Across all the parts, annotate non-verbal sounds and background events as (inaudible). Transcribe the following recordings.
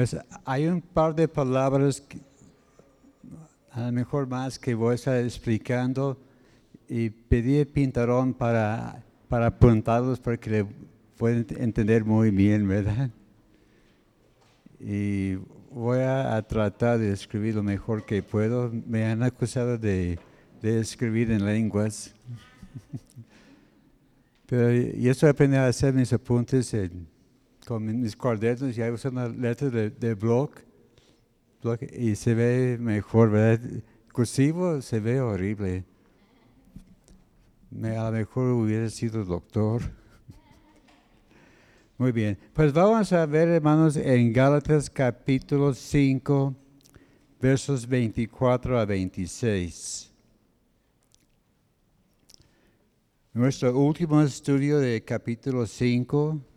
Pues, hay un par de palabras, a lo mejor más, que voy a estar explicando y pedí a Pintarón para, para apuntarlos para que le puedan entender muy bien, ¿verdad? Y voy a, tratar de escribir lo mejor que puedo. Me han acusado de, de escribir en lenguas. (laughs) Pero yo estoy aprendiendo a hacer mis apuntes en con mis cuadernos y uso una letra de, de y se ve mejor, ¿verdad? Cursivo se ve horrible. A lo mejor hubiera sido doctor. (laughs) Muy bien, pues vamos a ver, hermanos, en Gálatas capítulo 5, versos 24 a 26. Nuestro último estudio de capítulo 5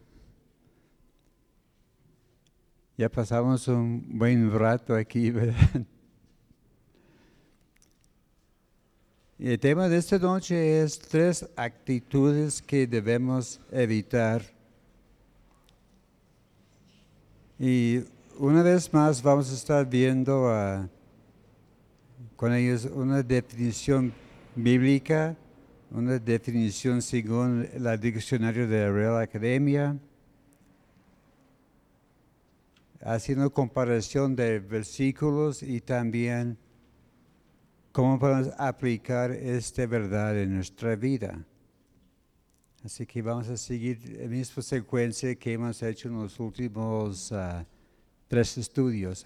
ya pasamos un buen rato aquí, (laughs) ¿verdad? El tema de esta noche es tres actitudes que debemos evitar. Y una vez más vamos a estar viendo uh, con ellos una definición bíblica, una definición según el diccionario de la Real Academia haciendo comparación de versículos y también cómo podemos aplicar esta verdad en nuestra vida. Así que vamos a seguir la misma secuencia que hemos hecho en los últimos ah, tres estudios.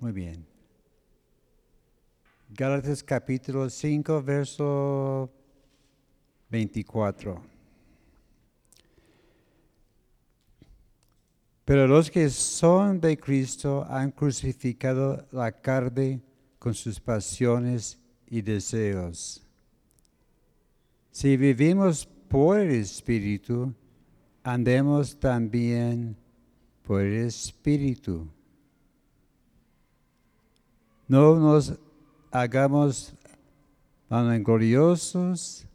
Muy bien. Gálatas capítulo 5, verso 24. Pero los que son de Cristo han crucificado la carne con sus pasiones y deseos. Si vivimos por el Espíritu, andemos también por el Espíritu. No nos hagamos vanagloriosos,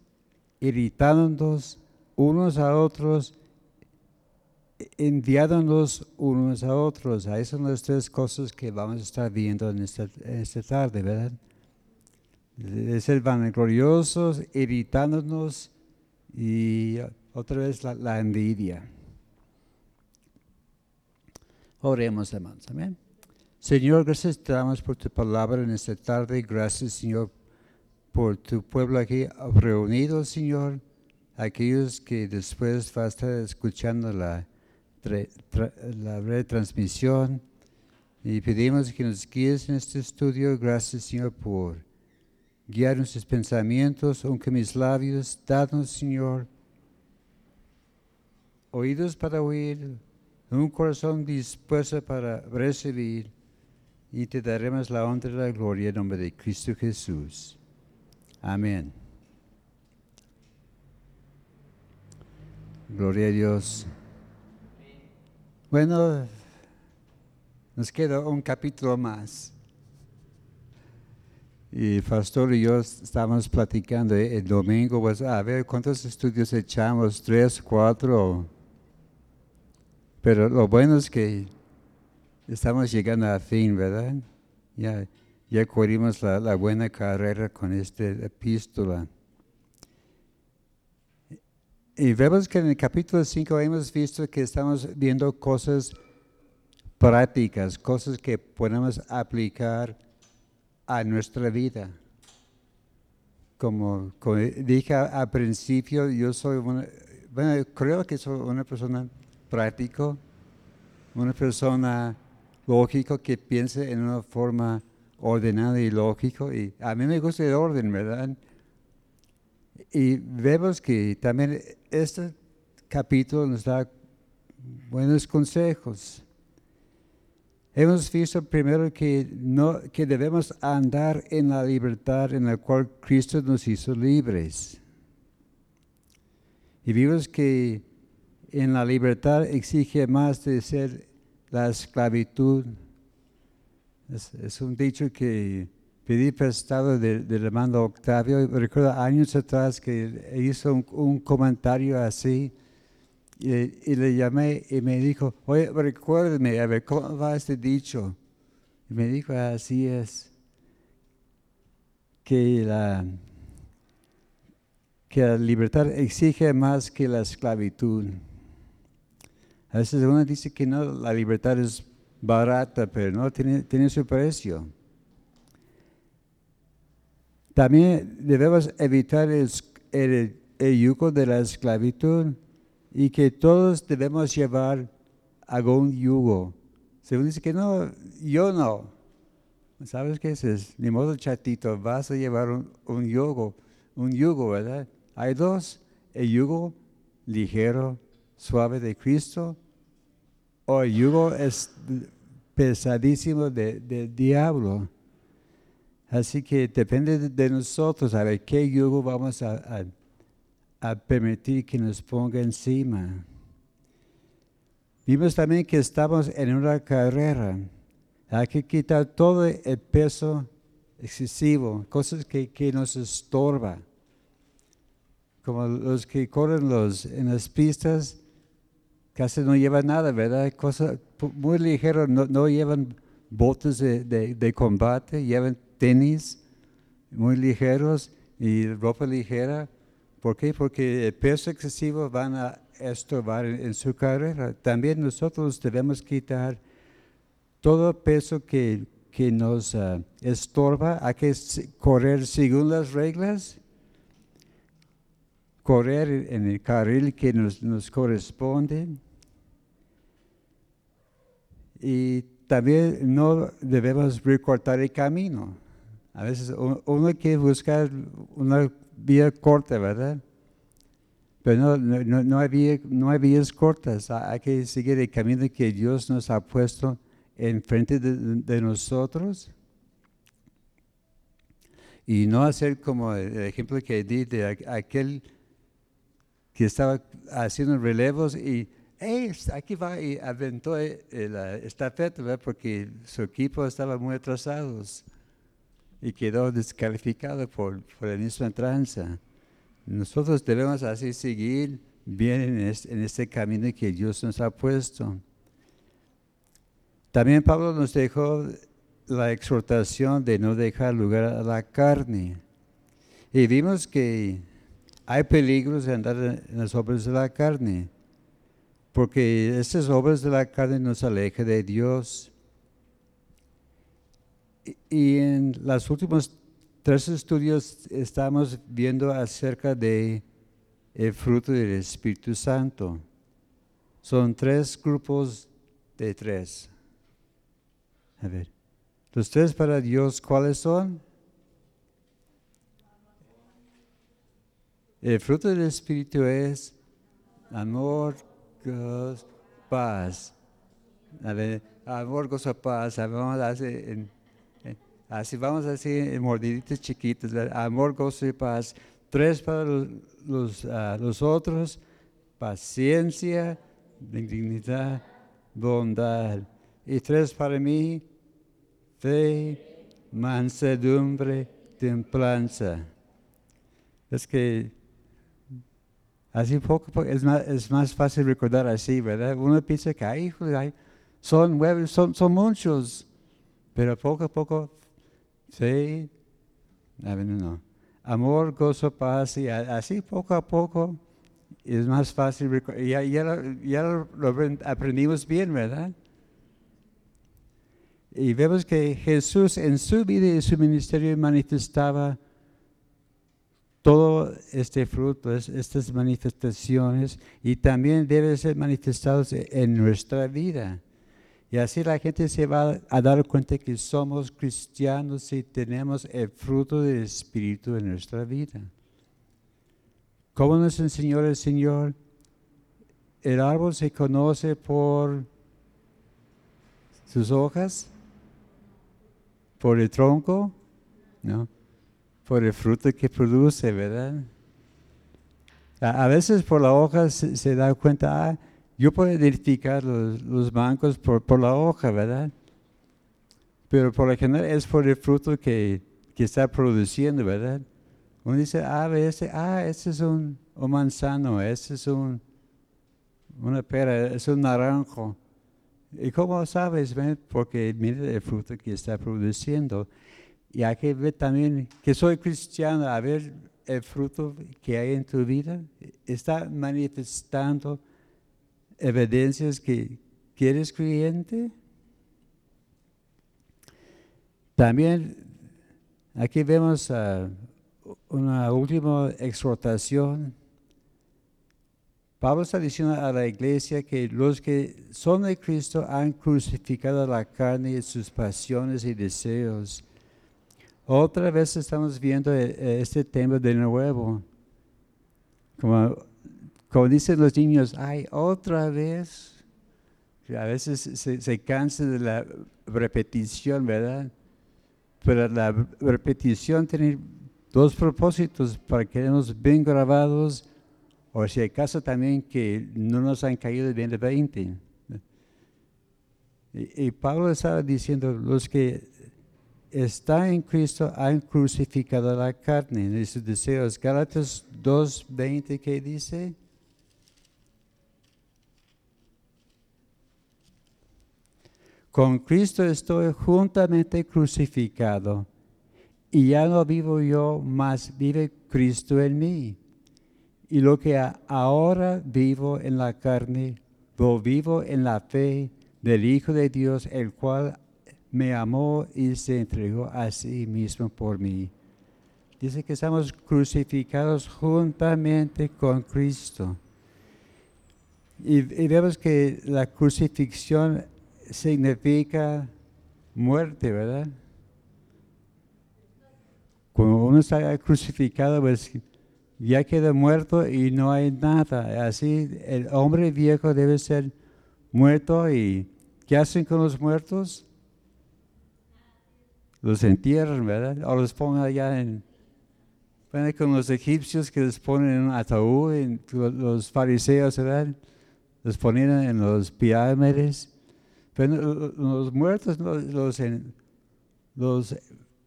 irritándonos unos a otros enviándonos unos a otros. Ahí son las tres cosas que vamos a estar viendo en esta, tarde, ¿verdad? De ser vanagloriosos, irritándonos y otra vez la, envidia. Oremos, hermanos. Amén. Señor, gracias te damos por tu palabra en esta tarde. Gracias, Señor, por tu pueblo aquí reunido, Señor. Aquellos que después va a estar escuchando la la breve transmisión y pedimos que nos guíes en este estudio. Gracias, Señor, por guiar nuestros pensamientos, aunque mis labios, danos, Señor, oídos para oír, un corazón dispuesto para recibir, y te daremos la honra y la gloria en nombre de Cristo Jesús. Amén. Gloria a Dios. Bueno, nos queda un capítulo más. Y Pastor y yo estábamos platicando el domingo, pues a ver cuántos estudios echamos, tres, cuatro. Pero lo bueno es que estamos llegando a fin, ¿verdad? Ya, ya corrimos la, la buena carrera con esta epístola. Y vemos que en el capítulo 5 hemos visto que estamos viendo cosas prácticas, cosas que podemos aplicar a nuestra vida. Como, dije al principio, yo soy una, bueno, creo que soy una persona práctica, una persona lógica que piensa en una forma ordenada y lógica. Y a mí me gusta el orden, ¿verdad? Y vemos que también este capítulo nos da buenos consejos. Hemos visto primero que, no, que debemos andar en la libertad en la cual Cristo nos hizo libres. Y vimos que en la libertad exige más de ser la esclavitud. es un dicho que pedí prestado del hermano Octavio. Recuerdo años atrás que hizo un, comentario así. Y, y, le llamé y me dijo, oye, recuérdeme, a ver, ¿cómo va este dicho? Y me dijo, así es, que la, que la libertad exige más que la esclavitud. A veces uno dice que no, la libertad es barata, pero no, tiene, tiene su precio. También debemos evitar el, el, yugo de la esclavitud y que todos debemos llevar algún yugo. Se dice que no, yo no. ¿Sabes qué es? Ni modo chatito, vas a llevar un, un yugo, un yugo, ¿verdad? Hay dos, el yugo ligero, suave de Cristo, o el yugo es pesadísimo del diablo. Así que depende de nosotros a ver qué yugo vamos a, permitir que nos ponga encima. Vimos también que estamos en una carrera. Hay que quitar todo el peso excesivo, cosas que, que nos estorba. Como los que corren los, en las pistas, casi no llevan nada, ¿verdad? Cosas muy ligeras, no, llevan botes de, de combate, llevan tenis muy ligeros y ropa ligera. ¿Por qué? Porque el peso excesivo van a estorbar en, su carrera. También nosotros debemos quitar todo peso que, que nos ah, estorba. Hay que correr según las reglas, correr en el carril que nos, nos corresponde. Y también no debemos recortar el camino. A veces uno quiere buscar una vía corta, ¿verdad? Pero no, no, no, hay, no hay vías cortas, hay que seguir el camino que Dios nos ha puesto enfrente de, de nosotros. Y no hacer como el ejemplo que di de aquel que estaba haciendo relevos y hey, aquí va y aventó la estafeta, ¿verdad? porque su equipo estaba muy atrasados y quedó descalificado por, por la misma tranza. Nosotros debemos así seguir bien en este, camino que Dios nos ha puesto. También Pablo nos dejó la exhortación de no dejar lugar a la carne. Y vimos que hay peligros de andar en las obras de la carne, porque estas obras de la carne nos alejan de Dios. Y en los últimos tres estudios estamos viendo acerca de el fruto del Espíritu Santo. Son tres grupos de tres. A ver, los tres para Dios, ¿cuáles son? El fruto del Espíritu es amor, gozo, paz. A ver, amor, gozo, paz. Vamos a hacer en Así vamos así, mordiditos chiquitos, amor, gozo y paz. Tres para los, ah, los, otros, paciencia, dignidad, bondad. Y tres para mí, fe, mansedumbre, templanza. Es que así poco, es, más, es más fácil recordar así, ¿verdad? Uno piensa que ay, son nueve, son, son muchos, pero poco a poco Sí, no. Amor, gozo, paz, y así poco a poco es más fácil. Ya, ya, ya lo aprendimos bien, ¿verdad? Y vemos que Jesús en su vida y su ministerio manifestaba todo este fruto, estas manifestaciones, y también deben ser manifestados en nuestra vida. Y así la gente se va a dar cuenta que somos cristianos y tenemos el fruto del Espíritu en nuestra vida. ¿Cómo nos enseñó el Señor? El árbol se conoce por sus hojas, por el tronco, ¿no? por el fruto que produce, ¿verdad? A, veces por la hoja se, da cuenta, ah, yo puedo identificar los, bancos por, la hoja, ¿verdad? Pero por lo general es por el fruto que, está produciendo, ¿verdad? Uno dice, ah, ese, ah, ese es un, manzano, ese es un, Una pera es un naranjo. ¿Y cómo sabes? ven? Porque mira el fruto que está produciendo. Y hay que ver también que soy cristiano, a ver el fruto que hay en tu vida. Está manifestando evidencias que, que eres creyente. También aquí vemos ah, una última exhortación. Pablo está diciendo a la iglesia que los que son de Cristo han crucificado la carne y sus pasiones y deseos. Otra vez estamos viendo eh, este tema de nuevo. Como, como dicen los niños, ay, otra vez. A veces se, cansa de la repetición, ¿verdad? Pero la repetición tiene dos propósitos para que quedemos bien grabados, o si acaso también que no nos han caído bien de 20. Y, y Pablo estaba diciendo, los que están en Cristo han crucificado la carne y sus deseos. Gálatas 2.20, ¿qué dice? Con Cristo estoy juntamente crucificado y ya no vivo yo, mas vive Cristo en mí. Y lo que ahora vivo en la carne, lo vivo en la fe del Hijo de Dios, el cual me amó y se entregó a sí mismo por mí. Dice que estamos crucificados juntamente con Cristo. Y, y vemos que la crucifixión significa muerte, ¿verdad? Cuando uno está crucificado, pues ya queda muerto y no hay nada. Así el hombre viejo debe ser muerto y ¿qué hacen con los muertos? Los entierran, ¿verdad? O los ponen allá en... Bueno, con los egipcios que les ponen en un ataúd, en, los fariseos, ¿verdad? Los ponían en los pirámides pero los muertos los, los,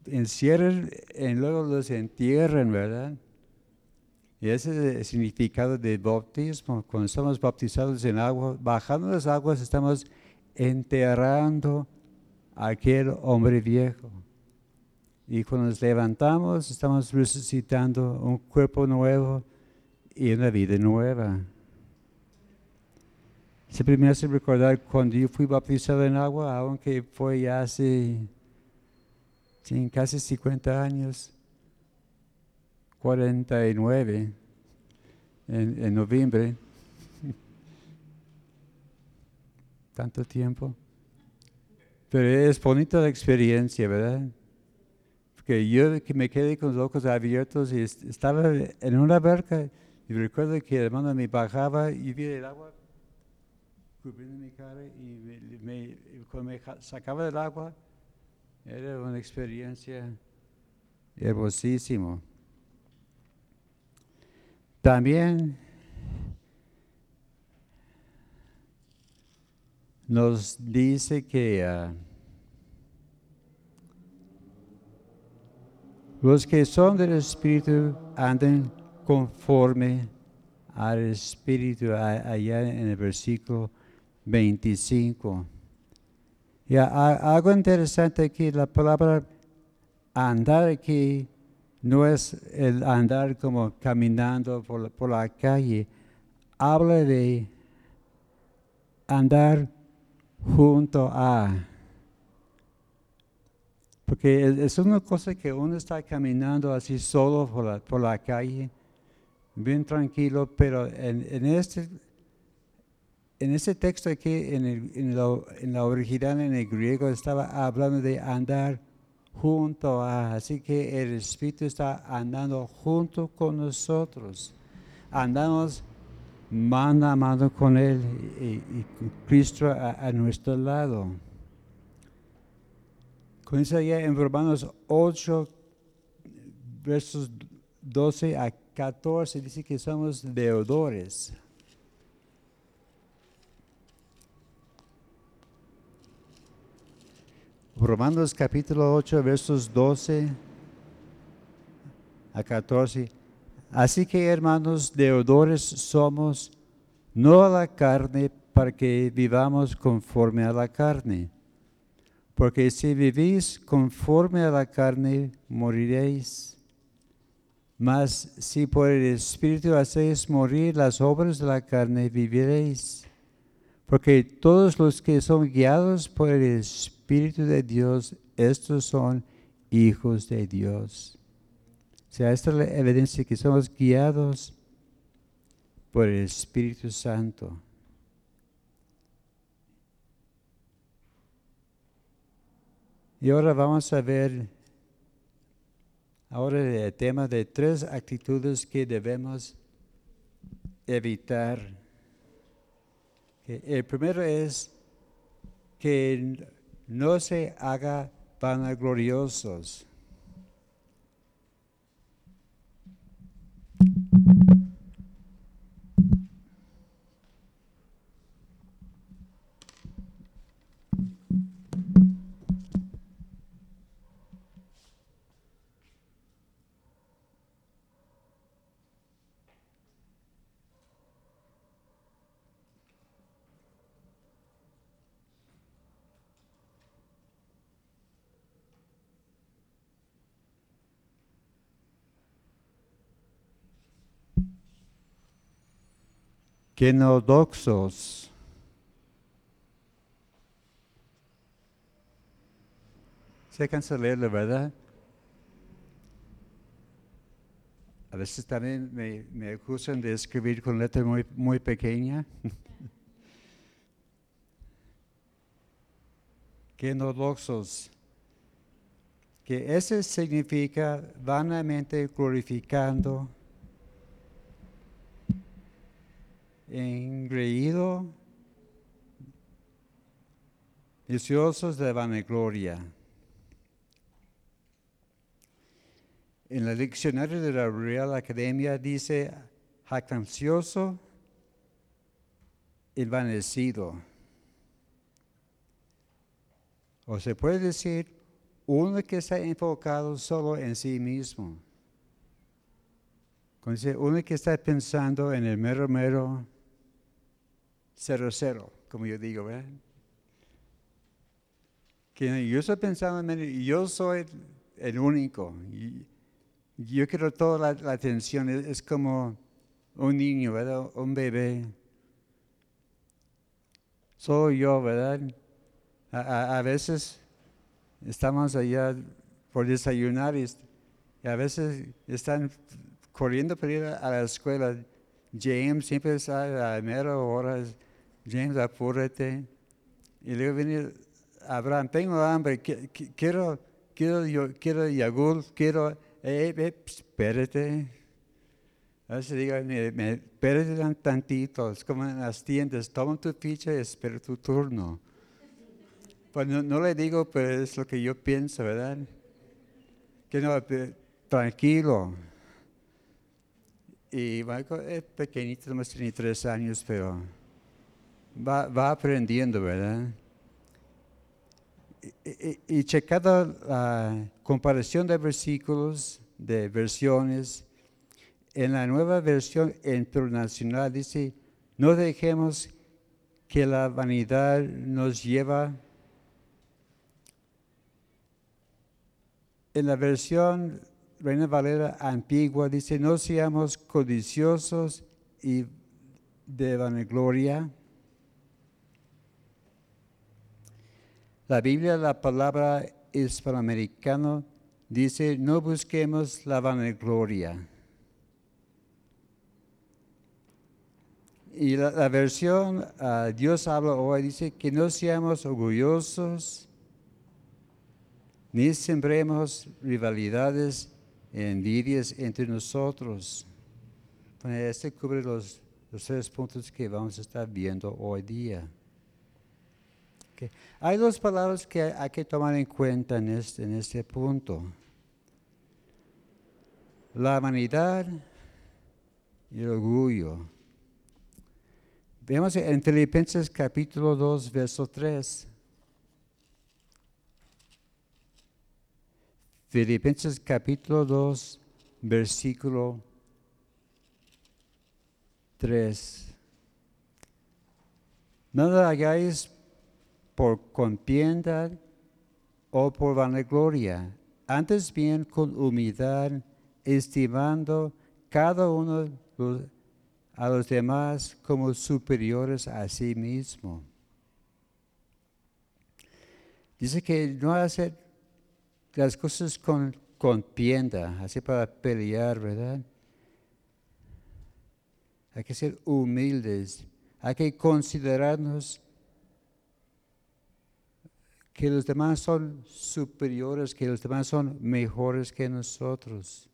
encierran y luego los entierran, ¿verdad? Y ese es el significado del bautismo. Cuando estamos bautizados en agua, bajando las aguas, estamos enterrando a aquel hombre viejo. Y cuando nos levantamos, estamos resucitando un cuerpo nuevo y una vida nueva. Siempre me hace recordar cuando yo fui bautizado en agua, aunque fue hace casi 50 años, 49 en, en noviembre. (laughs) Tanto tiempo. Pero es bonita la experiencia, ¿verdad? Porque yo que me quedé con los ojos abiertos y estaba en una barca y recuerdo que el hermano me bajaba y vi el agua cubriendo mi cara y me, cuando me sacaba del agua era una experiencia hermosísima. También nos dice que uh, los que son del Espíritu andan conforme al Espíritu allá en el versículo 25. Y algo interesante aquí, la palabra andar aquí no es el andar como caminando por, por la calle, habla de andar junto a. Porque es una cosa que uno está caminando así solo por la, por la calle, bien tranquilo, pero en, en este en ese texto aquí, en, el, en, la original, en el griego, estaba hablando de andar junto a, así que el Espíritu está andando junto con nosotros. Andamos mano a mano con Él y, Cristo a, nuestro lado. Comienza ya en Romanos 8, versos 12 a 14, dice que somos deudores. Romanos capítulo 8, versos 12 a 14. Así que hermanos deudores somos, no a la carne para que vivamos conforme a la carne. Porque si vivís conforme a la carne, moriréis. Mas si por el Espíritu hacéis morir las obras de la carne, viviréis. Porque todos los que son guiados por el Espíritu de Dios, estos son hijos de Dios. O sea, esta es la evidencia que somos guiados por el Espíritu Santo. Y ahora vamos a ver ahora el tema de tres actitudes que debemos evitar. El primero es que no se haga vanagloriosos. Kenodoxos. Se cansa leerlo, ¿verdad? A veces también me, acusan de escribir con letra muy, muy pequeña. (laughs) Kenodoxos. Que ese significa vanamente glorificando engreído, deseosos de vanagloria. En el diccionario de la Real Academia dice jactancioso, envanecido. O se puede decir uno que está enfocado solo en sí mismo. Uno que está pensando en el mero mero cero cero, como yo digo, ¿verdad? Que yo estoy pensando en yo soy el único. Y yo quiero toda la, atención, es, como un niño, ¿verdad? Un bebé. Soy yo, ¿verdad? A, veces estamos allá por desayunar y, a veces están corriendo para ir a la escuela. James siempre está a la mera hora James, apúrate. Y luego viene Abraham, tengo hambre, quiero, quiero, yo, quiero yogur, quiero, eh, eh, espérate. A me, espérate tantito, es como en las tiendas, toma tu ficha y espera tu turno. Pues no, le digo, pero es lo que yo pienso, ¿verdad? Que no, tranquilo. Y Michael es pequeñito, no tiene tres años, pero va, aprendiendo, ¿verdad? Y, checando la comparación de versículos, de versiones, en la nueva versión internacional dice, no dejemos que la vanidad nos lleva. En la versión Reina Valera antigua dice, no seamos codiciosos y de vanagloria La Biblia, la palabra hispanoamericana, dice, no busquemos la vanagloria. Y la, versión ah, Dios habla hoy dice que no seamos orgullosos, ni sembremos rivalidades y envidias entre nosotros. este cubre los, los tres puntos que vamos a estar viendo hoy día. Hay dos palabras que hay que tomar en cuenta en este, en este punto. La vanidad y el orgullo. Vemos en Filipenses capítulo 2, verso 3. Filipenses capítulo 2, versículo 3. Nada hagáis por contienda o por vanagloria, antes bien con humildad, estimando cada uno a los demás como superiores a sí mismo. Dice que no hacer las cosas con contienda, así para pelear, ¿verdad? Hay que ser humildes, hay que considerarnos que los demás son superiores, que los demás son mejores que nosotros.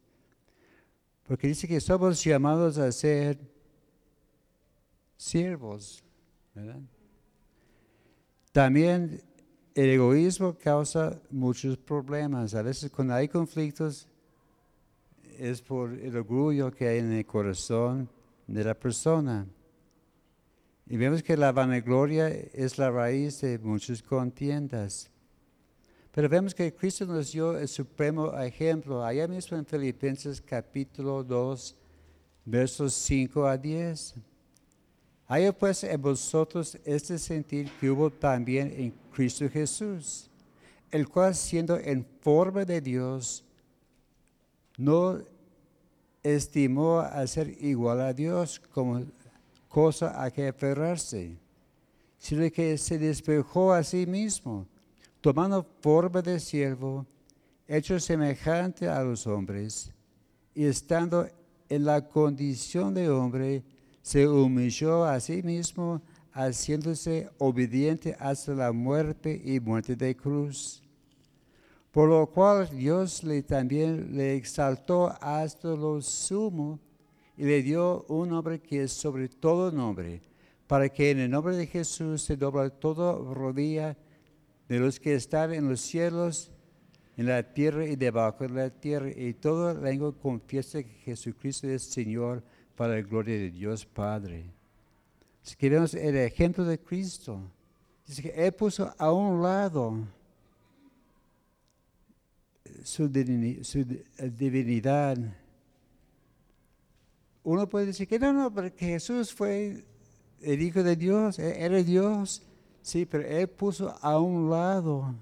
Porque dice que somos llamados a ser siervos. También el egoísmo causa muchos problemas. A veces cuando hay conflictos es por el orgullo que hay en el corazón de la persona. Y vemos que la vanagloria es la raíz de muchas contiendas. Pero vemos que Cristo nos dio el supremo ejemplo, allá mismo en Filipenses capítulo 2, versos 5 a 10. Hay pues en vosotros este sentir que hubo también en Cristo Jesús, el cual siendo en forma de Dios, no estimó a ser igual a Dios como cosa a que aferrarse, sino que se despejó a sí mismo, tomando forma de siervo, hecho semejante a los hombres, y estando en la condición de hombre, se humilló a sí mismo, haciéndose obediente hasta la muerte y muerte de cruz. Por lo cual Dios le también le exaltó hasta lo sumo y le dio un nombre que es sobre todo nombre, para que en el nombre de Jesús se dobla toda rodilla de los que están en los cielos, en la tierra y debajo de la tierra, y toda lengua confiese que Jesucristo es Señor para la gloria de Dios Padre. Si queremos el ejemplo de Cristo, Él puso a un lado su divinidad. Uno puede decir que no, no, porque Jesús fue el Hijo de Dios, e-, era Dios. Sí, pero Él puso a un lado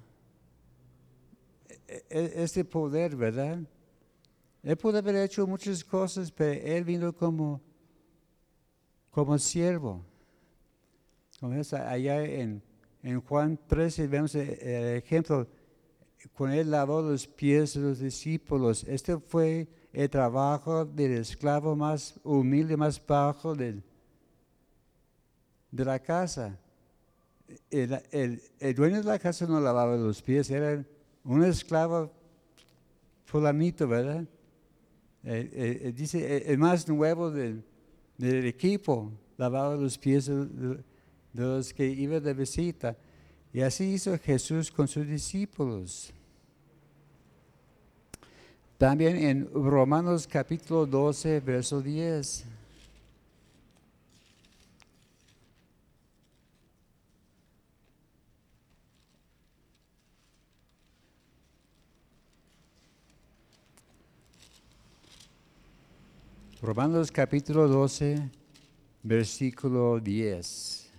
e-, e-, este poder, ¿verdad? Él pudo haber hecho muchas cosas, pero él vino como, como siervo. Como es allá en, en Juan 13 vemos el, ejemplo, cuando él lavó los pies de los discípulos. Este fue el trabajo del esclavo más humilde, más bajo de la casa. El, el, dueño de la casa no lavaba los pies, era un esclavo fulanito, ¿verdad? Eh, eh, eh, dice, el más nuevo del, equipo lavaba los pies de, los que iban de visita. Y así hizo Jesús con sus discípulos. También en Romanos capítulo 12, verso 10. Romanos capítulo 12, versículo 10.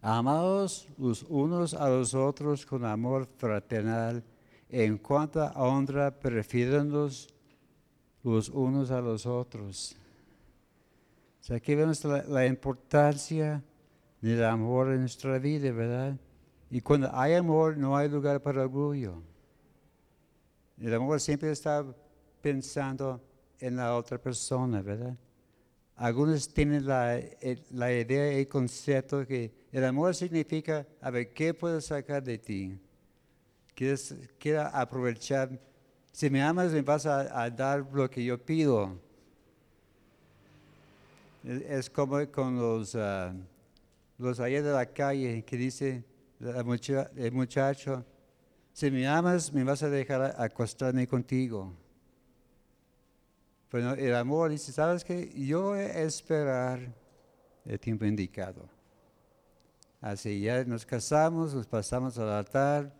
Amados los unos a los otros con amor fraternal, en cuanto a honra, prefiriéndonos los unos a los otros. Aquí vemos la, la importancia del amor en nuestra vida, ¿verdad? Y cuando hay amor, no hay lugar para orgullo. El amor siempre está pensando en la otra persona, ¿verdad? Algunos tienen la, la idea y el concepto que el amor significa, a ver, ¿qué puedo sacar de ti? Quieres, quiero aprovechar. Si me amas, me vas a, dar lo que yo pido. Es, como con los... Ah, los allá de la calle que dice el muchacho, si me amas, me vas a dejar acostarme contigo. Pero el amor dice, ¿sabes qué? Yo voy a esperar el tiempo indicado. Así ya nos casamos, nos pasamos al altar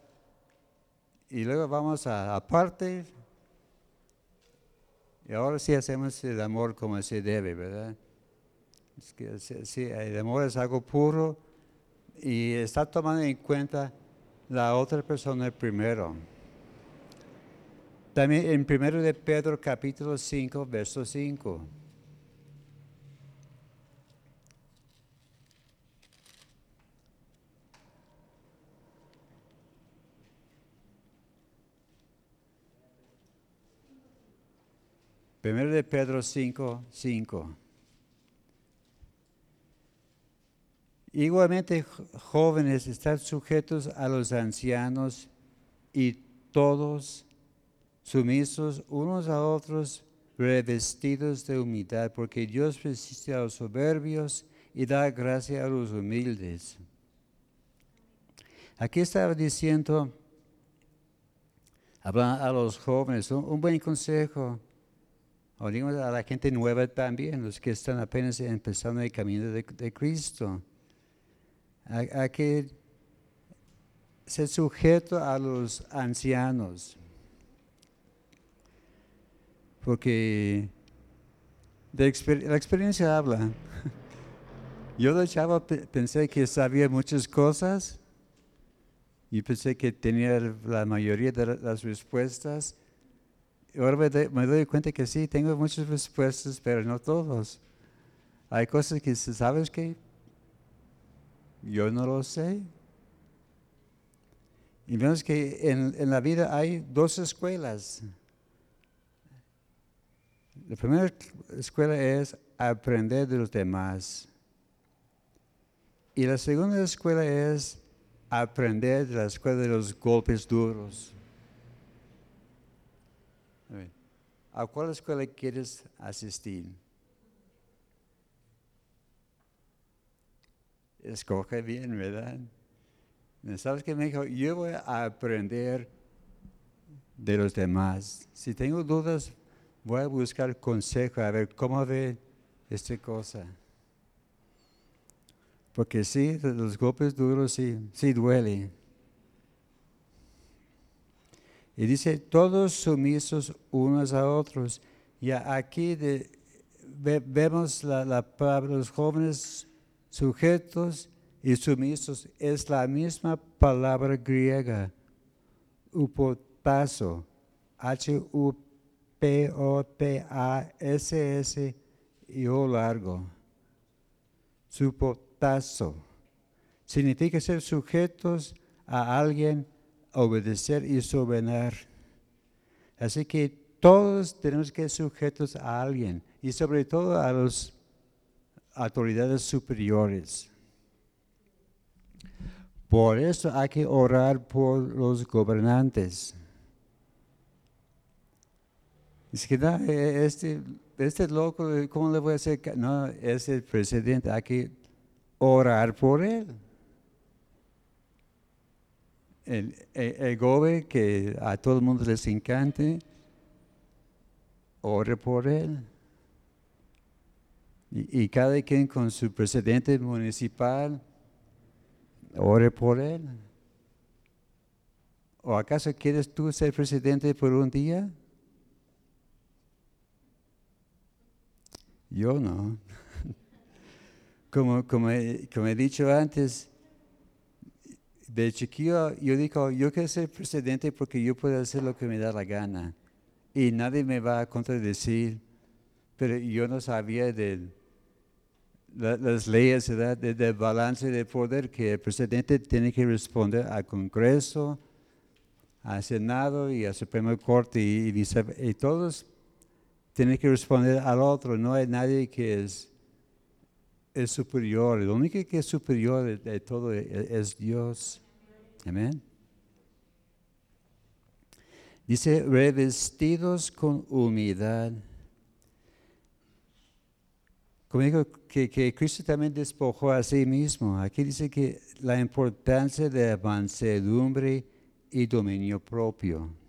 y luego vamos a aparte. Y ahora sí hacemos el amor como se debe, ¿verdad? Es que el amor es algo puro y está tomando en cuenta la otra persona primero. También en 1 de Pedro capítulo 5, verso 5. Primero de Pedro 5, 5. Igualmente, jóvenes, están sujetos a los ancianos y todos sumisos unos a otros, revestidos de humildad, porque Dios resiste a los soberbios y da gracia a los humildes. Aquí estaba diciendo, hablando a los jóvenes, un buen consejo o digamos a la gente nueva también, los que están apenas empezando el camino de, Cristo. Hay, que ser sujeto a los ancianos, porque la experiencia habla. (laughs) Yo de pensé que sabía muchas cosas y pensé que tenía la mayoría de las respuestas ahora me doy, cuenta que sí, tengo muchas respuestas, pero no todos. Hay cosas que, ¿sabes qué? Yo no lo sé. Y vemos que en la vida hay dos escuelas. La primera escuela es aprender de los demás. Y la segunda escuela es aprender de la escuela de los golpes duros. ¿A cuál escuela quieres asistir? Escoge bien, ¿verdad? ¿Sabes qué me dijo? Yo voy a aprender de los demás. Si tengo dudas, voy a buscar consejo, a ver cómo ve esta cosa. Porque sí, los golpes duros sí, sí duele. Y dice, todos sumisos unos a otros. Y aquí vemos la, palabra, los jóvenes sujetos y sumisos. Es la misma palabra griega, upotazo, H-U-P-O-T-A-S-S y O largo. Supotazo. Significa ser sujetos a alguien obedecer y soberar. Así que todos tenemos que ser sujetos a alguien y sobre todo a las autoridades superiores. Por eso hay que orar por los gobernantes. Es que este, este loco, ¿cómo le voy a hacer? No, es el presidente, hay que orar por él el, el, gobe que a todo el mundo les encante, ore por él. Y, cada quien con su presidente municipal, ore por él. ¿O acaso quieres tú ser presidente por un día? Yo no. Como, como, como he dicho antes, de chiquillo yo digo, yo quiero ser presidente porque yo puedo hacer lo que me da la gana y nadie me va a contradecir, pero yo no sabía de las leyes del balance de poder que el presidente tiene que responder al Congreso, al Senado y al Supremo Corte y, y, todos tienen que responder al otro, no hay nadie que es, es superior, lo único que es superior de, todo es Dios. Amén. Dice, revestidos con humildad. Como digo, que, que, Cristo también despojó a sí mismo. Aquí dice que la importancia de mansedumbre y dominio propio.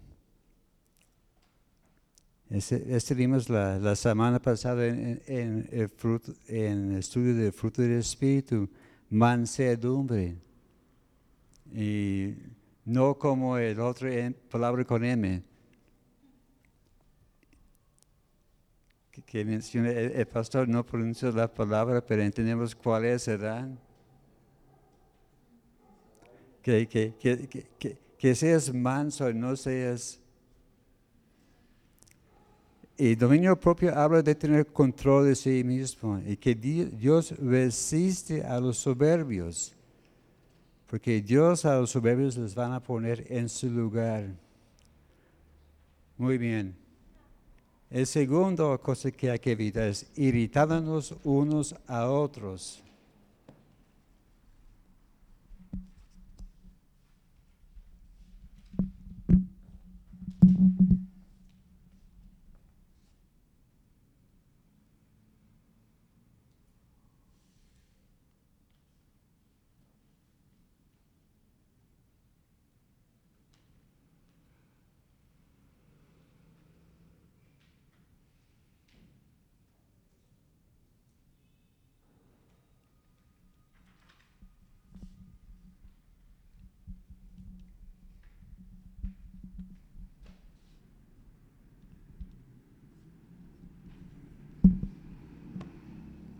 Este, vimos la, semana pasada en, el estudio del fruto del Espíritu, mansedumbre. Y no como el otro palabra con M. Que, el, pastor no pronuncia la palabra, pero entendemos cuál es, ¿verdad? Que, que, que, seas manso, no seas... Y dominio propio habla de tener control de sí mismo y que di- Dios resiste a los soberbios, porque Dios a los soberbios les van a poner en su lugar. Muy bien. El segundo cosa que hay que evitar es irritándonos unos a otros.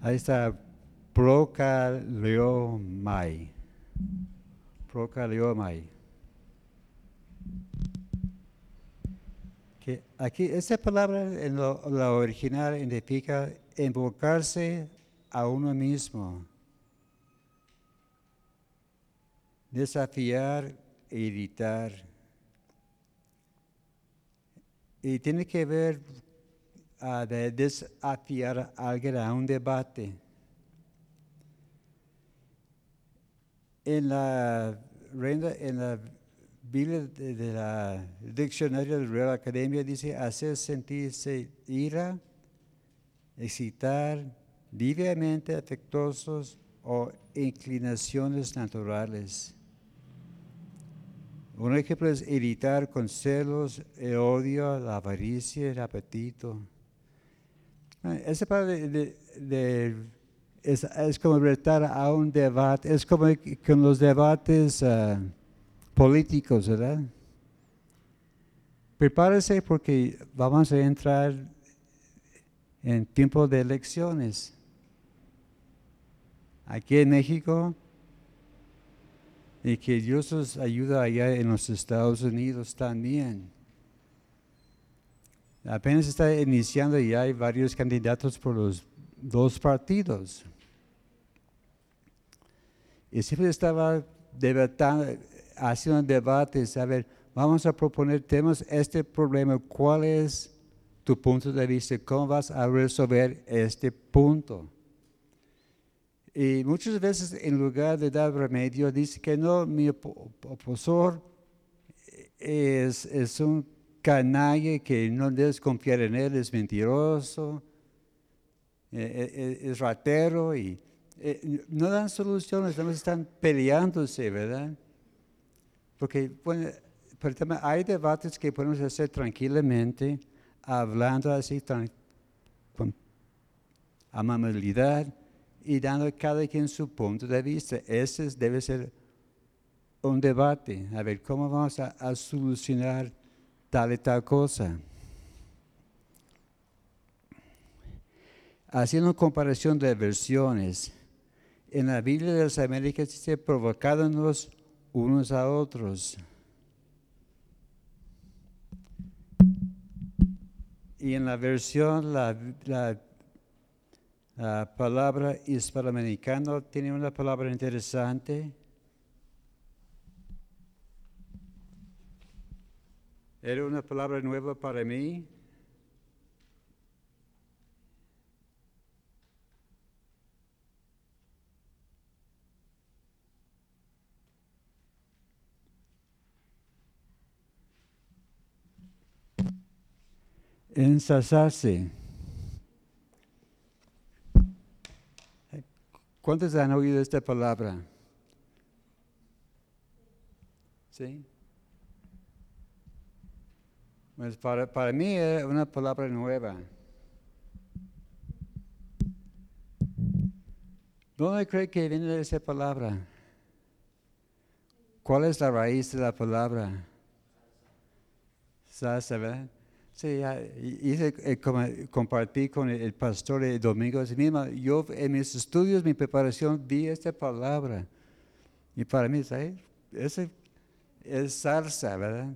Ahí está procaleomai. Procaleomai. Que aquí, esta palabra en la original significa invocarse a uno mismo. Desafiar, irritar. Y tiene que ver ah, de desafiar alguien a un debate. En la, en la Biblia de, la diccionario de la Real Academia dice hacer sentirse ira, excitar, vivemente afectuosos o inclinaciones naturales. Un ejemplo es irritar con celos, el odio, la avaricia, el apetito. Esa palabra de, es, como retar a un debate, es como con los debates ah, políticos, ¿verdad? Prepárese porque vamos a entrar en tiempo de elecciones. Aquí en México, y que Dios nos ayuda allá en los Estados Unidos también. Apenas está iniciando y hay varios candidatos por los dos partidos. Y siempre estaba debatando, haciendo debates, a ver, vamos a proponer temas, este problema, ¿cuál es tu punto de vista? ¿Cómo vas a resolver este punto? Y muchas veces en lugar de dar remedio, dice que no, mi opo- oposor es, es un que no debes confiar en él, es mentiroso, eh, eh, eh, es ratero y no dan soluciones, están peleándose, ¿verdad? Porque hay debates que podemos hacer tranquilamente, hablando así con amabilidad y dando a cada quien su punto de vista. Ese es- debe ser un debate, a ver cómo vamos a, a solucionar tal y tal cosa. Haciendo comparación de versiones, en la Biblia de las Américas dice provocándonos unos a otros. Y en la versión, la, la la palabra hispanoamericano tiene una palabra interesante. Era una palabra nueva para mí. Ensasarse. ¿Cuántos han oído esta palabra? ¿Sí? Pues para, para mí es una palabra nueva. ¿Dónde cree que viene esa palabra? ¿Cuál es la raíz de la palabra? Salsa, ¿verdad? Sí, hice, eh, compartí con el, pastor el domingo. Mismo, yo en mis estudios, mi preparación, vi esta palabra. Y para mí, ¿sabes? Ese es salsa, ¿verdad?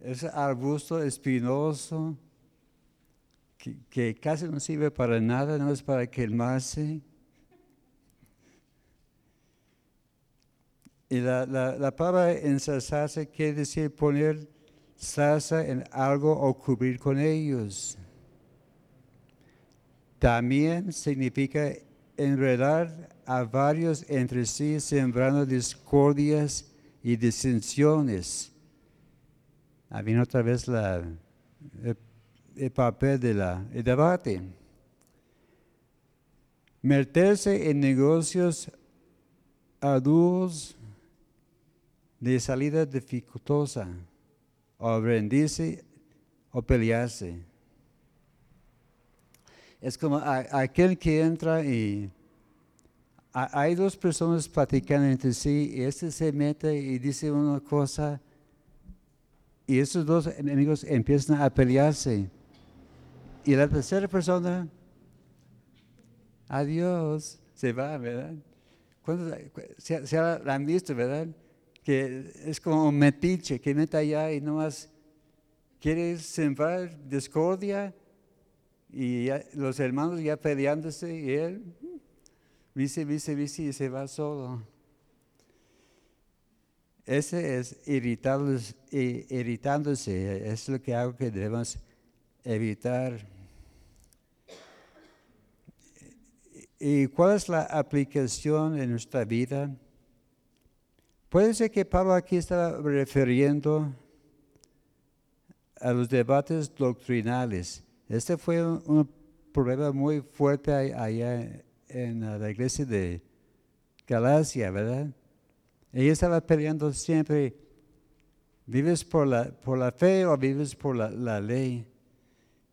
Es arbusto espinoso que, que, casi no sirve para nada, no es para quemarse. Y la, la, la palabra ensalzarse quiere decir poner salsa en algo o cubrir con ellos. También significa enredar a varios entre sí, sembrando discordias y disensiones. Ah, viene otra vez la, el, papel de la, el debate. Meterse en negocios arduos de salida dificultosa o rendirse o pelearse. Es como aquel que entra y hay dos personas platicando entre sí y este se mete y dice una cosa y esos dos enemigos empiezan a pelearse. Y la tercera persona, adiós, se va, ¿verdad? se, se han visto, ¿verdad? que es como un metiche que mete allá y nomás quiere sembrar discordia y los hermanos ya peleándose y él dice, dice, dice y se va solo. Ese es irritándose, irritándose, es lo que hago que debemos evitar. ¿Y cuál es la aplicación en nuestra vida? Puede ser que Pablo aquí estaba refiriendo a los debates doctrinales. Este fue un, problema muy fuerte allá en la iglesia de Galacia, ¿verdad? Ella estaba peleando siempre, ¿vives por la, por la fe o vives por la, la ley?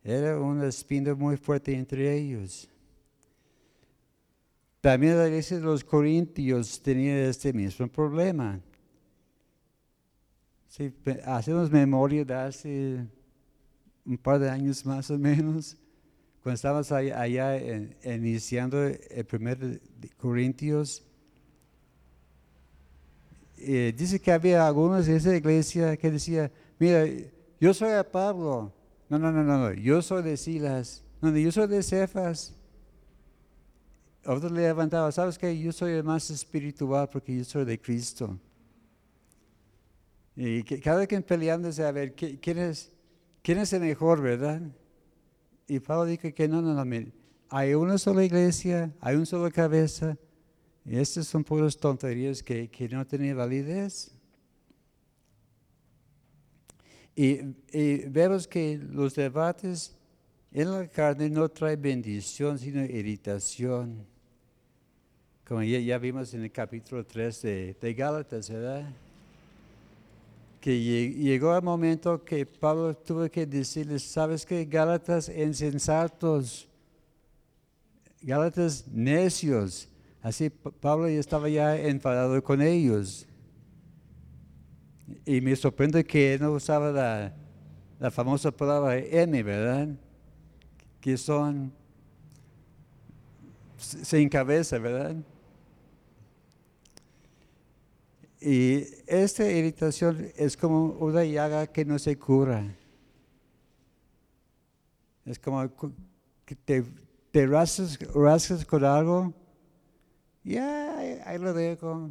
Era una espina muy fuerte entre ellos. También la iglesia los Corintios tenía este mismo problema. Si hacemos memoria de hace un par de años más o menos, cuando estábamos allá, iniciando el primer Corintios, eh, dice que había algunos de esa iglesia que decía, mira, yo soy de Pablo, no, no, no, no, yo soy de Silas, no, yo soy de Cefas, otro le levantaba, ¿sabes qué? Yo soy el más espiritual porque yo soy de Cristo. Y cada quien peleándose a ver quién es, quién es el mejor, ¿verdad? Y Pablo dice que no, no, no, hay una sola iglesia, hay una sola cabeza, estas son puras tonterías que, que no tienen validez. Y, y, vemos que los debates en la carne no traen bendición, sino irritación como ya, vimos en el capítulo 3 de, de Gálatas, ¿verdad? Que llegó el momento que Pablo tuvo que decirles, ¿sabes qué? Gálatas insensatos, Gálatas necios. Así Pablo ya estaba ya enfadado con ellos. Y me sorprende que no usaba la, la famosa palabra M, ¿verdad? Que son sin cabeza, ¿verdad? Y esta irritación es como una llaga que no se cura. Es como que te, te rascas, con algo, ya ahí lo dejo.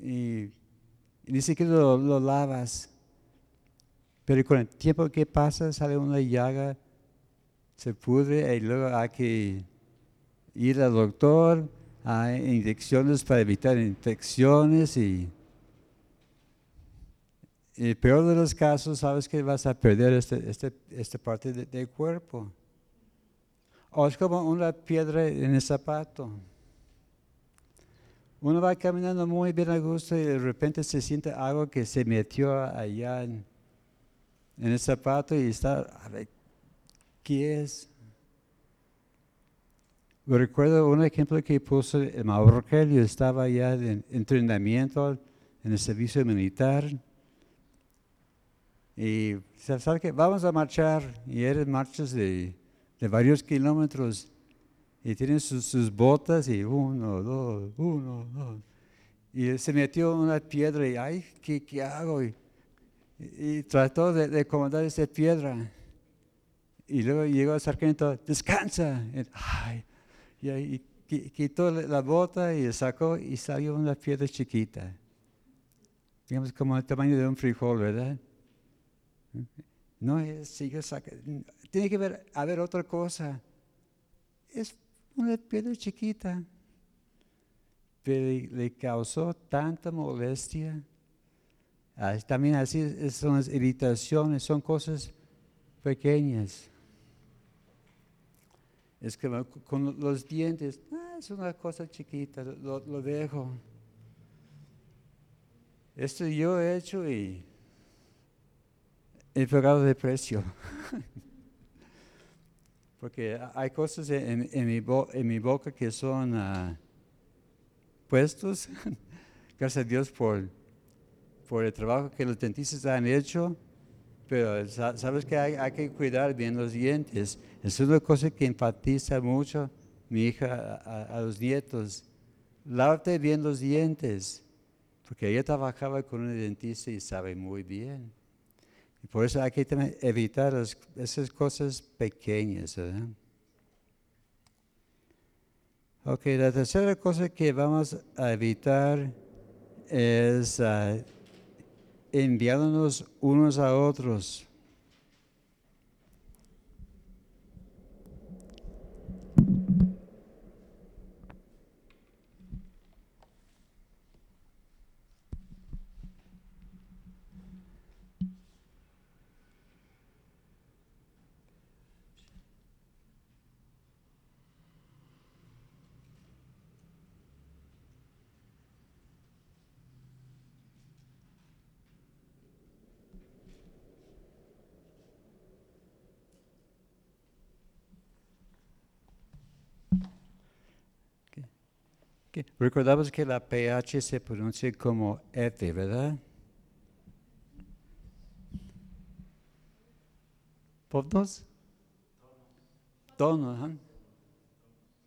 Y, ni siquiera lo, lavas. Pero con el tiempo que pasa sale una llaga, se pudre y luego hay que ir al doctor hay inyecciones para evitar infecciones y, el peor de los casos, sabes que vas a perder este, este, esta parte del cuerpo. O es como una piedra en el zapato. Uno va caminando muy bien a gusto y de repente se siente algo que se metió allá en, en el zapato y está, a ver, ¿qué es? Recuerdo un ejemplo que puso el Mauro yo estaba ya en entrenamiento en el servicio militar. Y ¿sabes qué? Vamos a marchar. Y eran marchas de varios kilómetros. Y tienen sus, sus, botas y uno, dos, uno, dos. Y se metió una piedra y, ay, ¿qué, qué hago? Y, trató de, de acomodar esa piedra. Y luego llegó el sargento, descansa. Y, ay, y, y quitó la bota y sacó y salió una piedra chiquita. Digamos como el tamaño de un frijol, ¿verdad? No, sigue sacando. Tiene que ver, haber otra cosa. Es una piedra chiquita. Pero le causó tanta molestia. También así son las irritaciones, son cosas pequeñas. Es que con los dientes, ah, es una cosa chiquita, lo, lo dejo. Esto yo he hecho y he pagado de precio. (laughs) Porque hay cosas en, mi, boca que son uh, puestos. (laughs) Gracias a Dios por, por el trabajo que los dentistas han hecho. Pero sabes que hay, que cuidar bien los dientes. Es una cosa que enfatiza mucho mi hija a, a los nietos. Lávate bien los dientes. Porque ella trabajaba con un dentista y sabe muy bien. Y por eso hay que evitar esas cosas pequeñas. ¿verdad? Ok, la tercera cosa que vamos a evitar es uh, enviándonos unos a otros. Recordamos que la PH se pronuncia como F, ¿verdad? ¿Tonos? Tonos, ¿eh?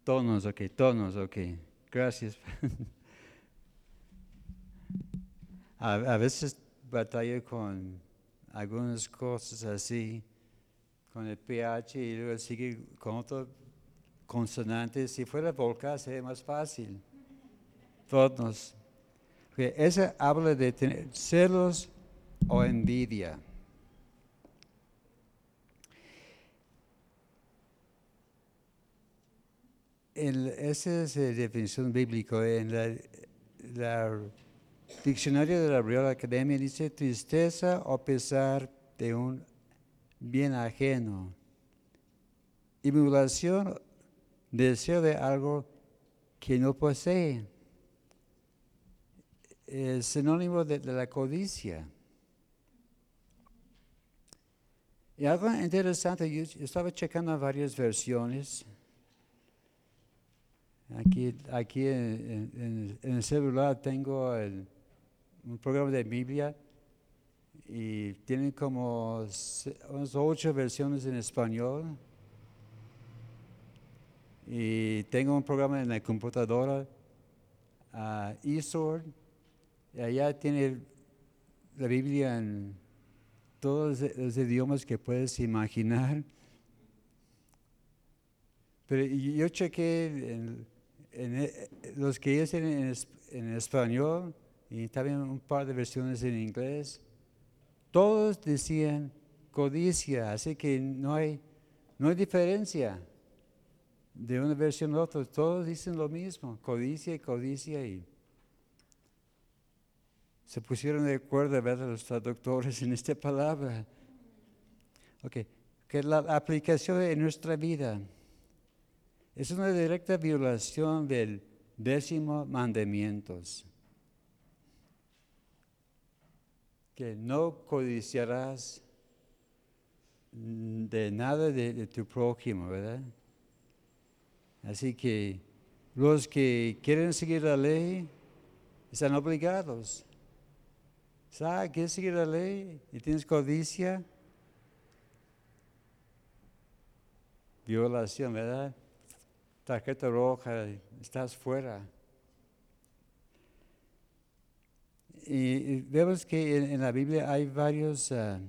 Tonos, ok, tonos, ok. Gracias. (laughs) a, veces batallo con algunas cosas así, con el pH y luego sigue con otro consonante. Si fuera volcán sería más fácil todos. Ese habla de tener celos o envidia. esa es la definición bíblica. En la, diccionario de la Real Academia dice tristeza o pesar de un bien ajeno. Emulación, deseo de algo que no posee es sinónimo de, la codicia. Y algo interesante, yo, estaba checando varias versiones. Aquí, aquí en, el celular tengo un programa de Biblia y tienen como ocho versiones en español. Y tengo un programa en la computadora, uh, eSword, allá tiene la Biblia en todos los idiomas que puedes imaginar. Pero yo chequé en, eh, los que ellos tienen en, español y también un par de versiones en inglés. Todos decían codicia, así que no hay, no hay diferencia de una versión a otra. Todos dicen lo mismo, codicia y codicia y se pusieron de acuerdo, ver los traductores en esta palabra. Ok, que la aplicación en nuestra vida es una directa violación del décimo mandamiento. Que no codiciarás de nada de tu prójimo, ¿verdad? Así que los que quieren seguir la ley están obligados ¿Sabes? ¿Quieres seguir la ley? ¿Y tienes codicia? Violación, ¿verdad? Tarjeta roja, estás fuera. Y, vemos que en, la Biblia hay varios... Ah,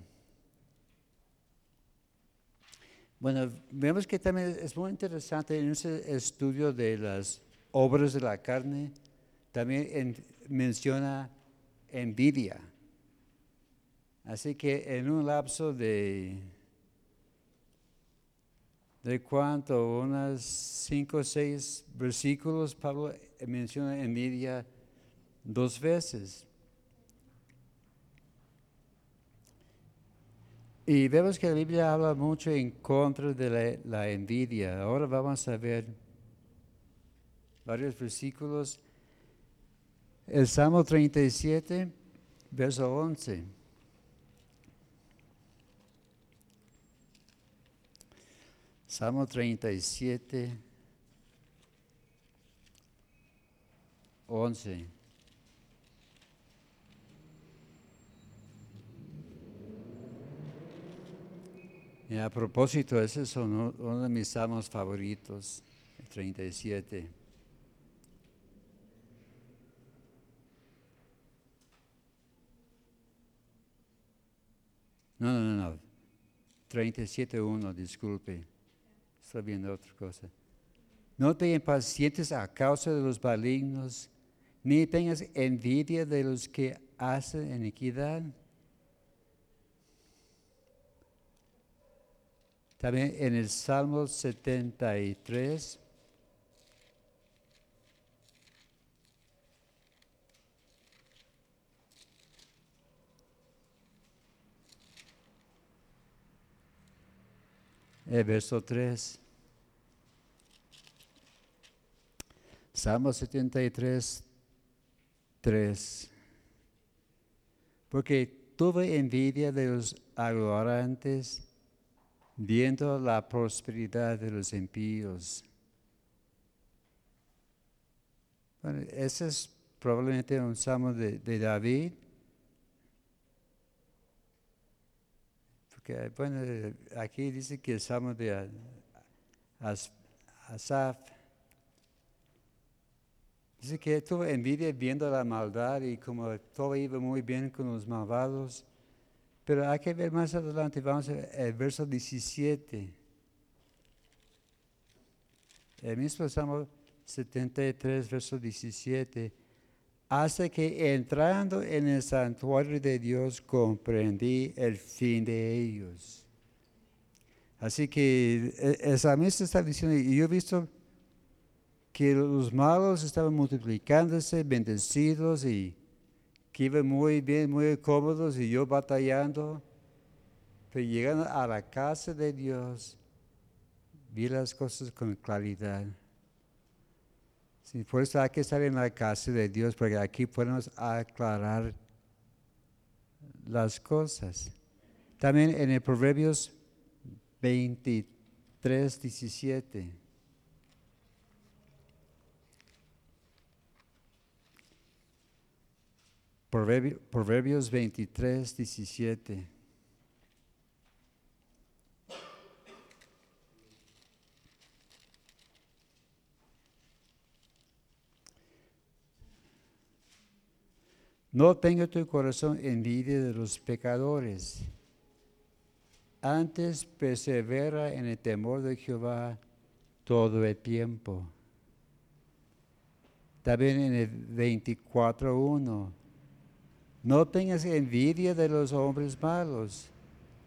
bueno, vemos que también es muy interesante en ese estudio de las obras de la carne, también menciona envidia. Así que en un lapso de, de cuánto, unas cinco o seis versículos, Pablo menciona envidia dos veces. Y vemos que la Biblia habla mucho en contra de la, envidia. Ahora vamos a ver varios versículos. El Salmo 37, verso 11. Salmo 37, 11. Y a propósito, ese es uno, de mis salmos favoritos, el 37. No, no, no, no. 37.1, disculpe. Estoy viendo otra cosa. No te impacientes a causa de los malignos, ni tengas envidia de los que hacen iniquidad También en el Salmo 73. El verso 3. Salmo 73, 3. Porque tuve envidia de los adorantes viendo la prosperidad de los impíos. Bueno, ese es probablemente un salmo de, David. Porque, bueno, aquí dice que el salmo de Asaf. Dice que tuvo envidia viendo la maldad y como todo iba muy bien con los malvados. Pero hay que ver más adelante, vamos al verso 17. El mismo Salmo 73, verso 17. Hasta que entrando en el santuario de Dios comprendí el fin de ellos. Así que el salmista está diciendo, y yo he visto que los malos estaban multiplicándose, bendecidos y que iban muy bien, muy cómodos y yo batallando. Pero llegando a la casa de Dios, vi las cosas con claridad. Sí, por eso hay que estar en la casa de Dios, porque aquí podemos aclarar las cosas. También en el Proverbios 23, 17. Proverbios 23, 17. No tenga tu corazón envidia de los pecadores. Antes persevera en el temor de Jehová todo el tiempo. También en el 24.1 no tengas envidia de los hombres malos,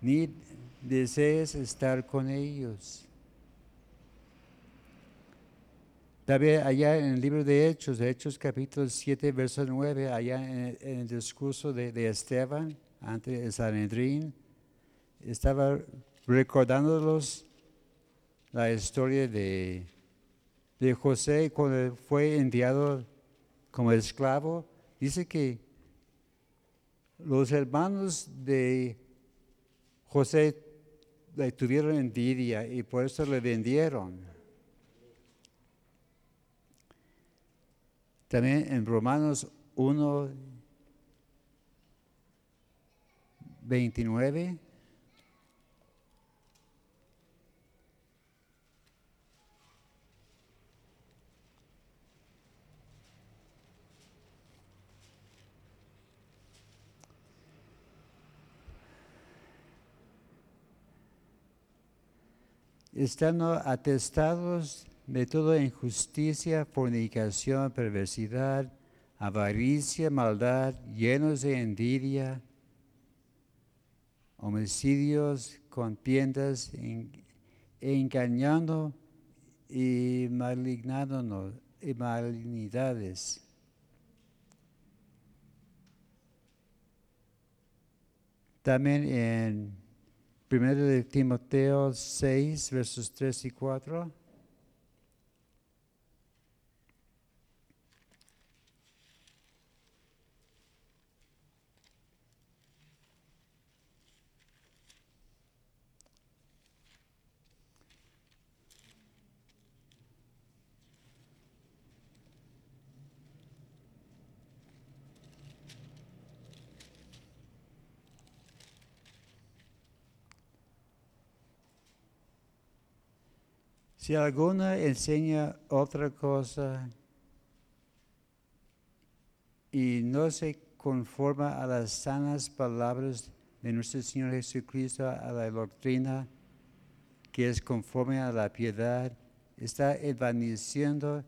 ni desees estar con ellos. También allá en el libro de Hechos, Hechos capítulo 7, verso 9, allá en, el discurso de, Esteban ante el Sanedrín, estaba recordándolos la historia de, de José cuando fue enviado como esclavo. Dice que los hermanos de José le tuvieron envidia y por eso le vendieron. También en Romanos 1, 29. Estando atestados de toda injusticia, fornicación, perversidad, avaricia, maldad, llenos de envidia, homicidios, contiendas, engañando y malignándonos y malignidades. También en 1 de Timoteo 6, versos 3 y 4. Si alguna enseña otra cosa y no se conforma a las sanas palabras de nuestro Señor Jesucristo, a la doctrina que es conforme a la piedad, está evaneciendo,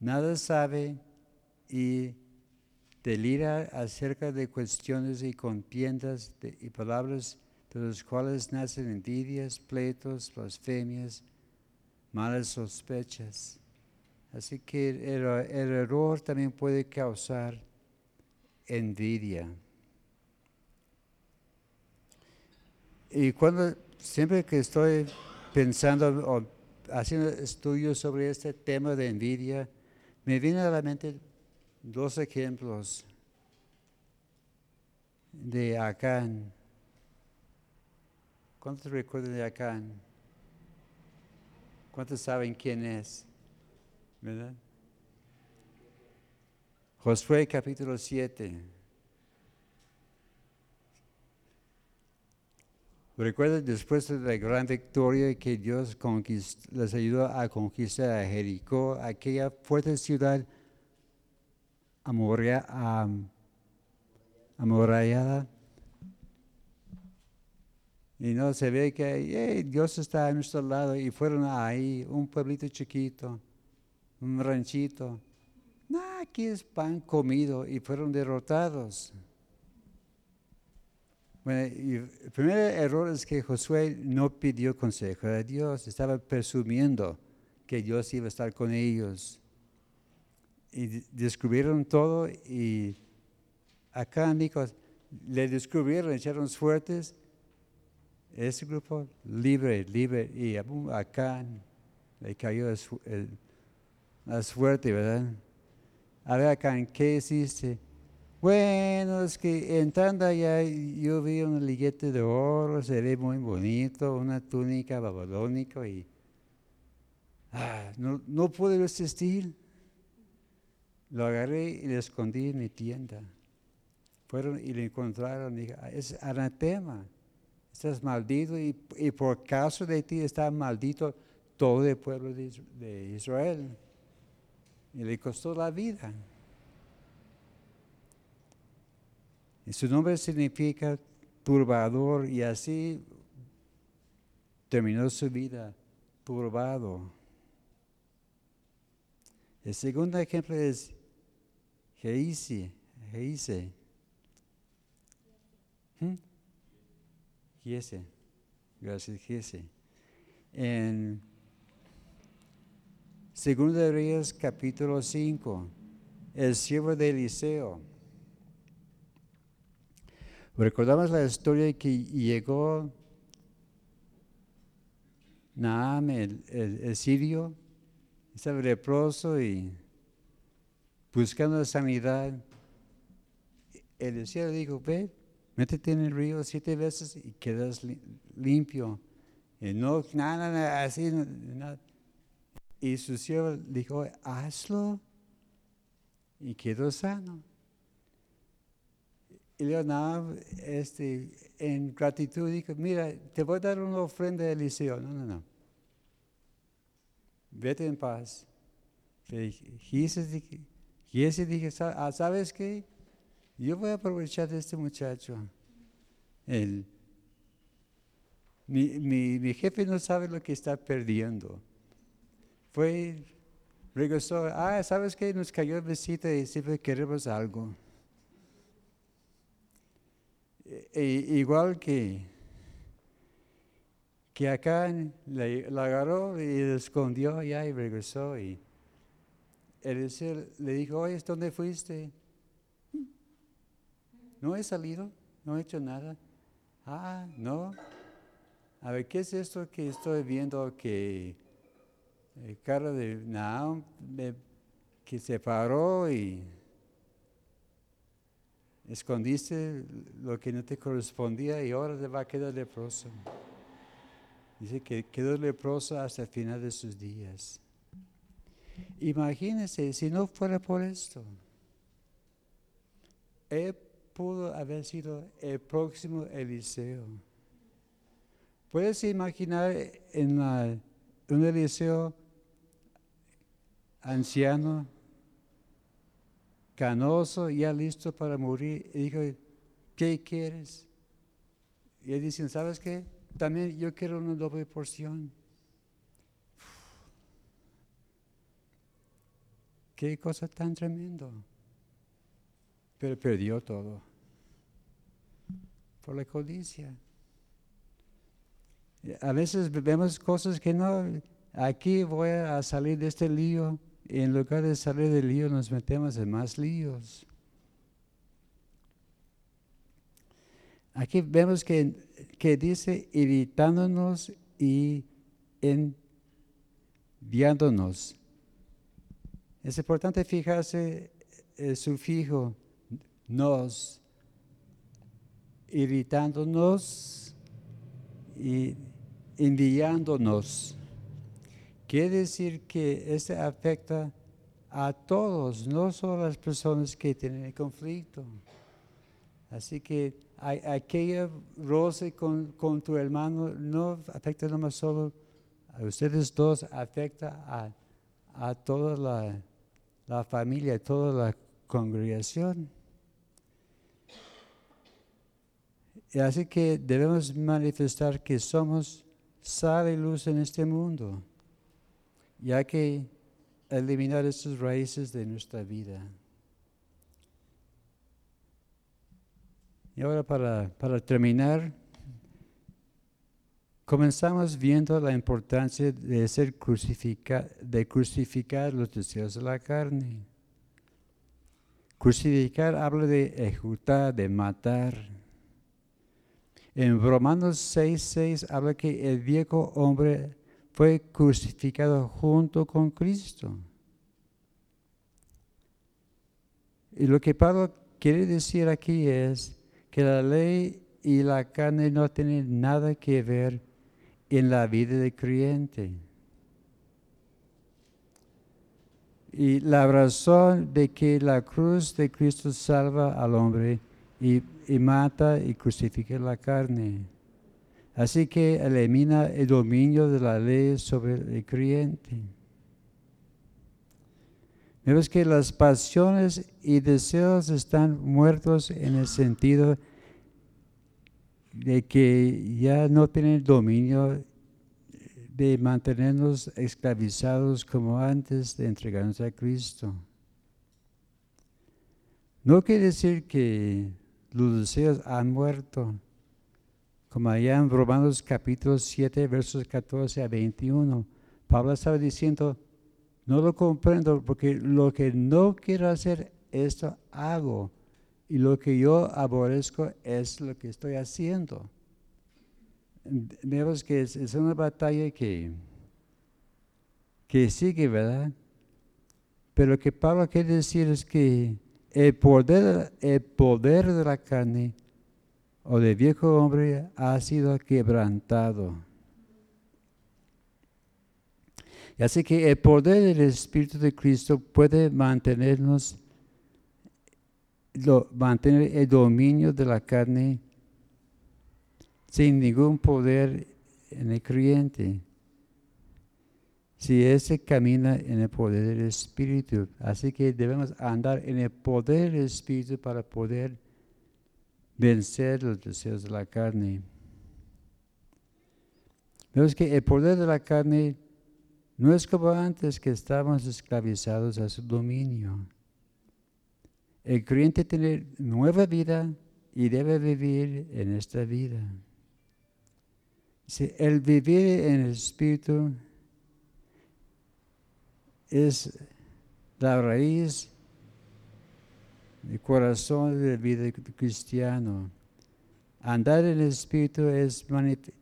nada sabe y delira acerca de cuestiones y contiendas y palabras de las cuales nacen envidias, pleitos, blasfemias, malas sospechas. Así que el, error también puede causar envidia. Y cuando siempre que estoy pensando o haciendo estudios sobre este tema de envidia, me vienen a la mente dos ejemplos de Acán. ¿Cuántos recuerdan de Acán? ¿Cuántos saben quién es? ¿Verdad? Josué capítulo 7. Recuerden después de la gran victoria que Dios les ayudó a conquistar a Jericó, aquella fuerte ciudad amurallada y no se ve que Dios está a nuestro lado y fueron ahí, un pueblito chiquito, un ranchito. No, aquí es pan comido y fueron derrotados. Bueno, el primer error es que Josué no pidió consejo a Dios, estaba presumiendo que Dios iba a estar con ellos. Y descubrieron todo y acá, amigos, le descubrieron, echaron suertes ese grupo libre, libre, y acá le cayó la suerte, ¿verdad? A ver acá, ¿qué hiciste? Bueno, es que entrando allá yo vi un liguete de oro, se ve muy bonito, una túnica babilónica y ah, no, no pude resistir. Lo agarré y lo escondí en mi tienda. Fueron y lo encontraron y dije, ah, es anatema estás maldito y, por causa de ti está maldito todo el pueblo de, Israel. Y le costó la vida. Y su nombre significa turbador y así terminó su vida turbado. El segundo ejemplo es Geise. Geise. ¿Mm? Giese. Gracias, Giese. En Segundo de Reyes, capítulo 5, el siervo de Eliseo. Recordamos la historia que llegó Naam, el, sirio, estaba leproso y buscando sanidad. Eliseo dijo, ve, métete en el río siete veces y quedas limpio. Y no, nada, nada, así, nada. Y su siervo dijo, hazlo. Y quedó sano. Y Leonardo, este, en gratitud, dijo, mira, te voy a dar una ofrenda de Eliseo. No, no, no. Vete en paz. Giese dije, ah, ¿sabes qué? Yo voy a aprovechar de este muchacho. El, mi, mi, mi, jefe no sabe lo que está perdiendo. Fue, regresó, ah, ¿sabes qué? Nos cayó visita y siempre queremos algo. E, e, igual que, que acá la agarró y la escondió allá y regresó y él le dijo, oye, ¿dónde fuiste? No he salido, no he hecho nada. Ah, no. A ver, ¿qué es esto que estoy viendo que el carro de Naam que se paró y escondiste lo que no te correspondía y ahora te va a quedar leproso? Dice que quedó leproso hasta el final de sus días. Imagínense si no fuera por esto. Pudo haber sido el próximo Eliseo. Puedes imaginar en un Eliseo anciano, canoso, ya listo para morir. Y dijo, ¿qué quieres? Y él dice, ¿sabes qué? También yo quiero una doble porción. Qué cosa tan tremendo. Pero perdió todo por la codicia. A veces vemos cosas que no, aquí voy a salir de este lío y en lugar de salir del lío nos metemos en más líos. Aquí vemos que, que dice irritándonos y enviándonos. Es importante fijarse el eh, sufijo nos, irritándonos y enviándonos. Quiere decir que este afecta a todos, no solo a las personas que tienen conflicto. Así que aquella roce con, con, tu hermano no afecta más solo a ustedes dos, afecta a, a toda la, la familia, toda la congregación. Y así que debemos manifestar que somos sal y luz en este mundo, ya que eliminar esas raíces de nuestra vida. Y ahora para, para terminar, comenzamos viendo la importancia de ser crucificar, de crucificar los deseos de la carne. Crucificar habla de ejecutar, de matar. En Romanos 6:6 habla que el viejo hombre fue crucificado junto con Cristo. Y lo que Pablo quiere decir aquí es que la ley y la carne no tienen nada que ver en la vida del creyente. Y la razón de que la cruz de Cristo salva al hombre y, mata y crucifica la carne. Así que elimina el dominio de la ley sobre el creyente. Vemos que las pasiones y deseos están muertos en el sentido de que ya no tienen dominio de mantenernos esclavizados como antes de entregarnos a Cristo. No quiere decir que los deseos han muerto, como allá en Romanos capítulo 7, versos 14 a 21. Pablo estaba diciendo, no lo comprendo porque lo que no quiero hacer, esto hago y lo que yo aborrezco es lo que estoy haciendo. Vemos que es, una batalla que, que sigue, ¿verdad? Pero lo que Pablo quiere decir es que el poder, el poder de la carne o del viejo hombre ha sido quebrantado. Y así que el poder del Espíritu de Cristo puede mantenernos lo, mantener el dominio de la carne sin ningún poder en el creyente. Si ese camina en el poder del Espíritu, así que debemos andar en el poder del Espíritu para poder vencer los deseos de la carne. Vemos que el poder de la carne no es como antes que estábamos esclavizados a su dominio. El creyente tiene nueva vida y debe vivir en esta vida. Si el vivir en el Espíritu es la raíz el corazón de la vida cristiano. Andar en el Espíritu es,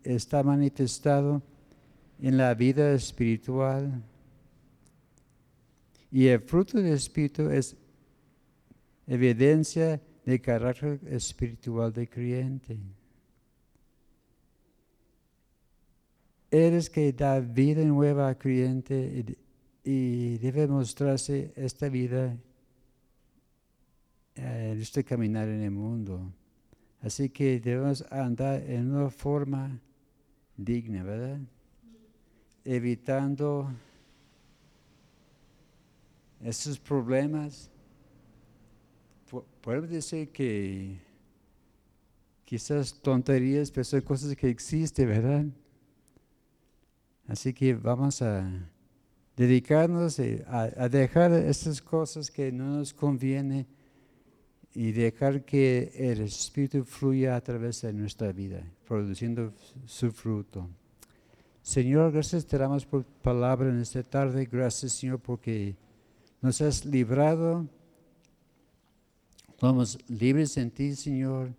está manifestado en la vida espiritual. Y el fruto del Espíritu es evidencia del carácter espiritual del creyente. Eres que da vida nueva al creyente y debe mostrarse esta vida en este caminar en el mundo. Así que debemos andar en una forma digna, ¿verdad? Evitando estos problemas. Podemos decir que quizás tonterías, pero son cosas que existen, ¿verdad? Así que vamos a dedicarnos a, a dejar estas cosas que no nos convienen y dejar que el Espíritu fluya a través de nuestra vida, produciendo su fruto. Señor, gracias te damos por palabra en esta tarde. Gracias, Señor, porque nos has librado. Somos libres en ti, Señor.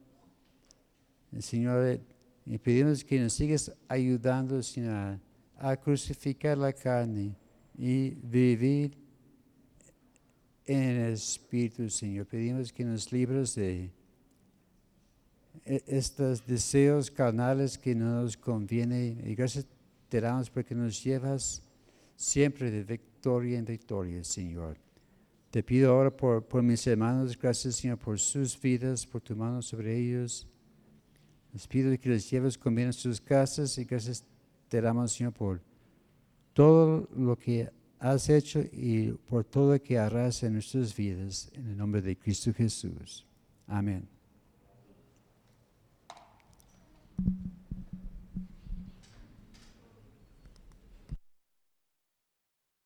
Señor, y pedimos que nos sigas ayudando, Señor, a crucificar la carne y vivir en el Espíritu, Señor. Pedimos que nos libres de e, estos deseos carnales que no nos conviene. Y gracias te damos porque nos llevas siempre de victoria en victoria, Señor. Te pido ahora por, por mis hermanos, gracias, Señor, por sus vidas, por tu mano sobre ellos. Les pido que les lleves con bien a sus casas y gracias te damos, Señor, por todo lo que has hecho y por todo lo que harás en nuestras vidas, en el nombre de Cristo Jesús. Amén.